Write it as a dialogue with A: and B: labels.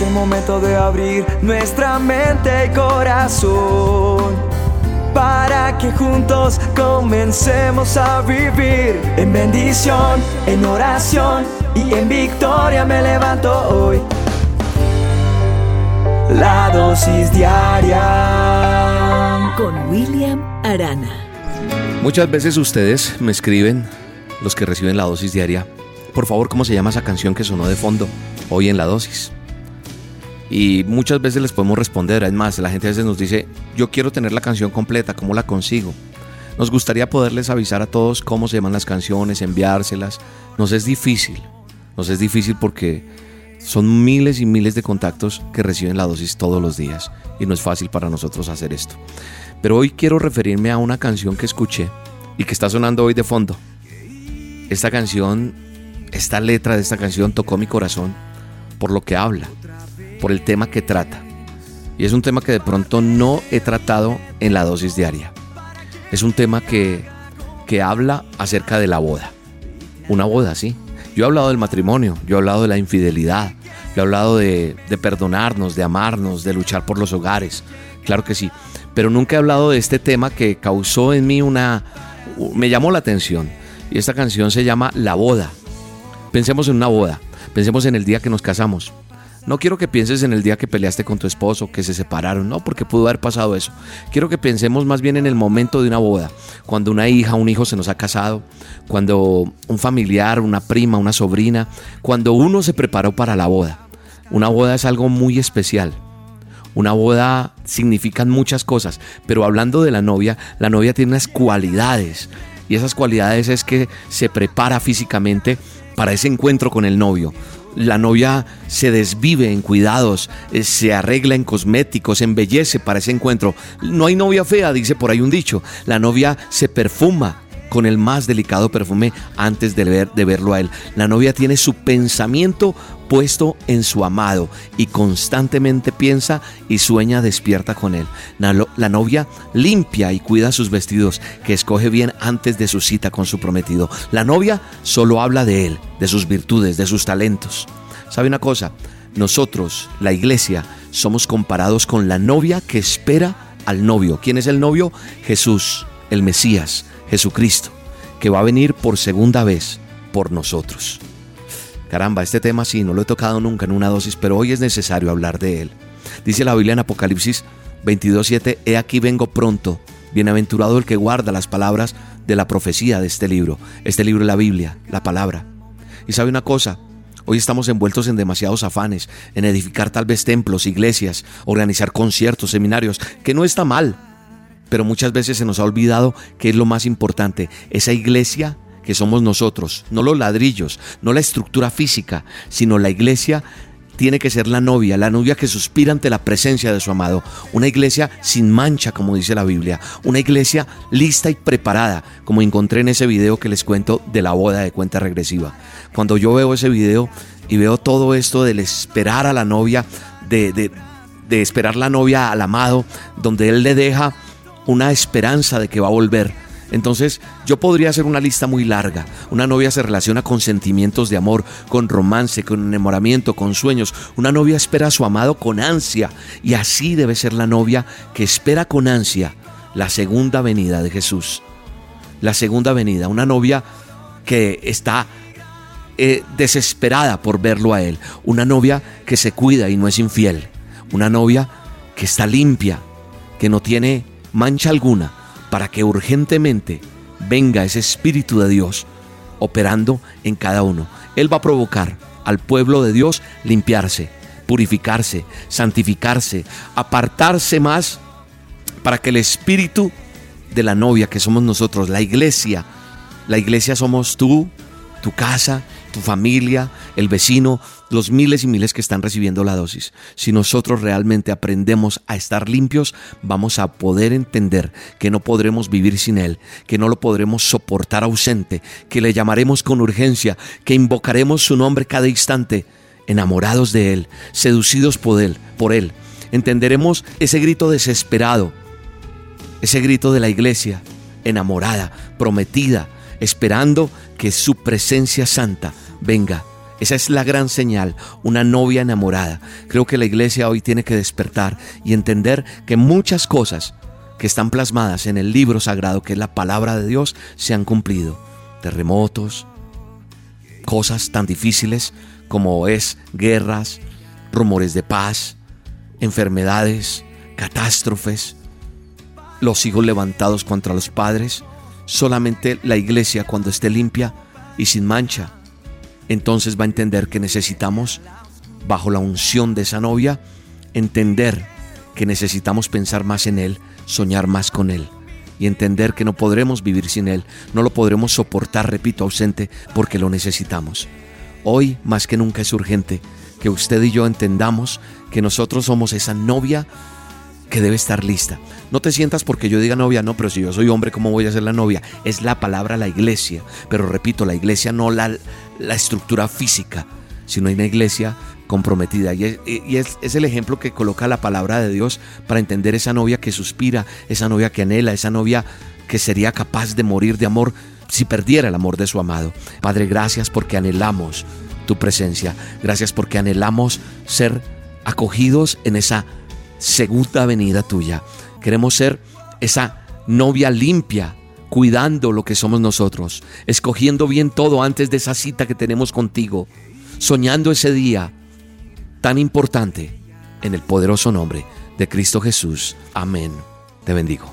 A: Es el momento de abrir nuestra mente y corazón para que juntos comencemos a vivir en bendición, en oración y en victoria me levanto hoy. La dosis diaria
B: con William Arana.
C: Muchas veces ustedes me escriben, los que reciben la dosis diaria, por favor, ¿cómo se llama esa canción que sonó de fondo hoy en la dosis? Y muchas veces les podemos responder, es más, la gente a veces nos dice, yo quiero tener la canción completa, ¿cómo la consigo? Nos gustaría poderles avisar a todos cómo se llaman las canciones, enviárselas. Nos es difícil, nos es difícil porque son miles y miles de contactos que reciben la dosis todos los días y no es fácil para nosotros hacer esto. Pero hoy quiero referirme a una canción que escuché y que está sonando hoy de fondo. Esta canción, esta letra de esta canción tocó mi corazón por lo que habla por el tema que trata. Y es un tema que de pronto no he tratado en la dosis diaria. Es un tema que, que habla acerca de la boda. Una boda, sí. Yo he hablado del matrimonio, yo he hablado de la infidelidad, yo he hablado de, de perdonarnos, de amarnos, de luchar por los hogares. Claro que sí. Pero nunca he hablado de este tema que causó en mí una... me llamó la atención. Y esta canción se llama La boda. Pensemos en una boda. Pensemos en el día que nos casamos. No quiero que pienses en el día que peleaste con tu esposo, que se separaron, no, porque pudo haber pasado eso. Quiero que pensemos más bien en el momento de una boda, cuando una hija, un hijo se nos ha casado, cuando un familiar, una prima, una sobrina, cuando uno se preparó para la boda. Una boda es algo muy especial. Una boda significan muchas cosas, pero hablando de la novia, la novia tiene unas cualidades y esas cualidades es que se prepara físicamente para ese encuentro con el novio la novia se desvive en cuidados, eh, se arregla en cosméticos, embellece para ese encuentro. No hay novia fea, dice por ahí un dicho. La novia se perfuma con el más delicado perfume antes de, ver, de verlo a él. La novia tiene su pensamiento puesto en su amado y constantemente piensa y sueña despierta con él. La novia limpia y cuida sus vestidos que escoge bien antes de su cita con su prometido. La novia solo habla de él, de sus virtudes, de sus talentos. ¿Sabe una cosa? Nosotros, la iglesia, somos comparados con la novia que espera al novio. ¿Quién es el novio? Jesús, el Mesías Jesucristo, que va a venir por segunda vez por nosotros. Caramba, este tema sí, no lo he tocado nunca en una dosis, pero hoy es necesario hablar de él. Dice la Biblia en Apocalipsis 22.7, He aquí vengo pronto, bienaventurado el que guarda las palabras de la profecía de este libro. Este libro es la Biblia, la palabra. Y sabe una cosa, Hoy estamos envueltos en demasiados afanes, en edificar tal vez templos, iglesias, organizar conciertos, seminarios, que no está mal, pero muchas veces se nos ha olvidado que es lo más importante, esa iglesia que somos nosotros, no los ladrillos, no la estructura física, sino la iglesia tiene que ser la novia, la novia que suspira ante la presencia de su amado, una iglesia sin mancha, como dice la Biblia, una iglesia lista y preparada, como encontré en ese video que les cuento de la boda de cuenta regresiva. Cuando yo veo ese video y veo todo esto del esperar a la novia, de, de, de esperar la novia al amado, donde él le deja una esperanza de que va a volver. Entonces yo podría hacer una lista muy larga. Una novia se relaciona con sentimientos de amor, con romance, con enamoramiento, con sueños. Una novia espera a su amado con ansia. Y así debe ser la novia que espera con ansia la segunda venida de Jesús. La segunda venida. Una novia que está eh, desesperada por verlo a Él. Una novia que se cuida y no es infiel. Una novia que está limpia, que no tiene mancha alguna, para que urgentemente venga ese Espíritu de Dios operando en cada uno. Él va a provocar al pueblo de Dios limpiarse, purificarse, santificarse, apartarse más para que el Espíritu de la novia que somos nosotros, la iglesia, la iglesia somos tú, tu casa, tu familia, el vecino, los miles y miles que están recibiendo la dosis. Si nosotros realmente aprendemos a estar limpios, vamos a poder entender que no podremos vivir sin Él, que no lo podremos soportar ausente, que le llamaremos con urgencia, que invocaremos su nombre cada instante, enamorados de Él, seducidos por Él, por Él. Entenderemos ese grito desesperado, ese grito de la iglesia, enamorada, prometida, esperando que su presencia santa venga Esa es la gran señal, una novia enamorada. Creo que la iglesia hoy tiene que despertar y entender que muchas cosas que están plasmadas en el libro sagrado, que es la palabra de Dios, se han cumplido. Terremotos, cosas tan difíciles como es guerras, rumores de paz, enfermedades, catástrofes, los hijos levantados contra los padres. Solamente la iglesia cuando esté limpia y sin mancha, entonces va a entender que necesitamos, bajo la unción de esa novia, entender que necesitamos pensar más en Él, soñar más con Él y entender que no podremos vivir sin Él, no lo podremos soportar, repito, ausente, porque lo necesitamos. Hoy más que nunca es urgente que usted y yo entendamos que nosotros somos esa novia que debe estar lista. No te sientas porque yo diga novia, no, pero si yo soy hombre, ¿cómo voy a ser la novia? Es la palabra la iglesia. Pero repito, la iglesia no la, la estructura física, sino una iglesia comprometida. Y, es, es, el ejemplo que coloca la palabra de Dios para entender esa novia que suspira, esa novia que anhela, esa novia que sería capaz de morir de amor si perdiera el amor de su amado. Padre, gracias porque anhelamos tu presencia. Gracias porque anhelamos ser acogidos en esa segunda venida tuya. Queremos ser esa novia limpia, cuidando lo que somos nosotros, escogiendo bien todo antes de esa cita que tenemos contigo, soñando ese día tan importante en el poderoso nombre de Cristo Jesús. Amén. Te bendigo.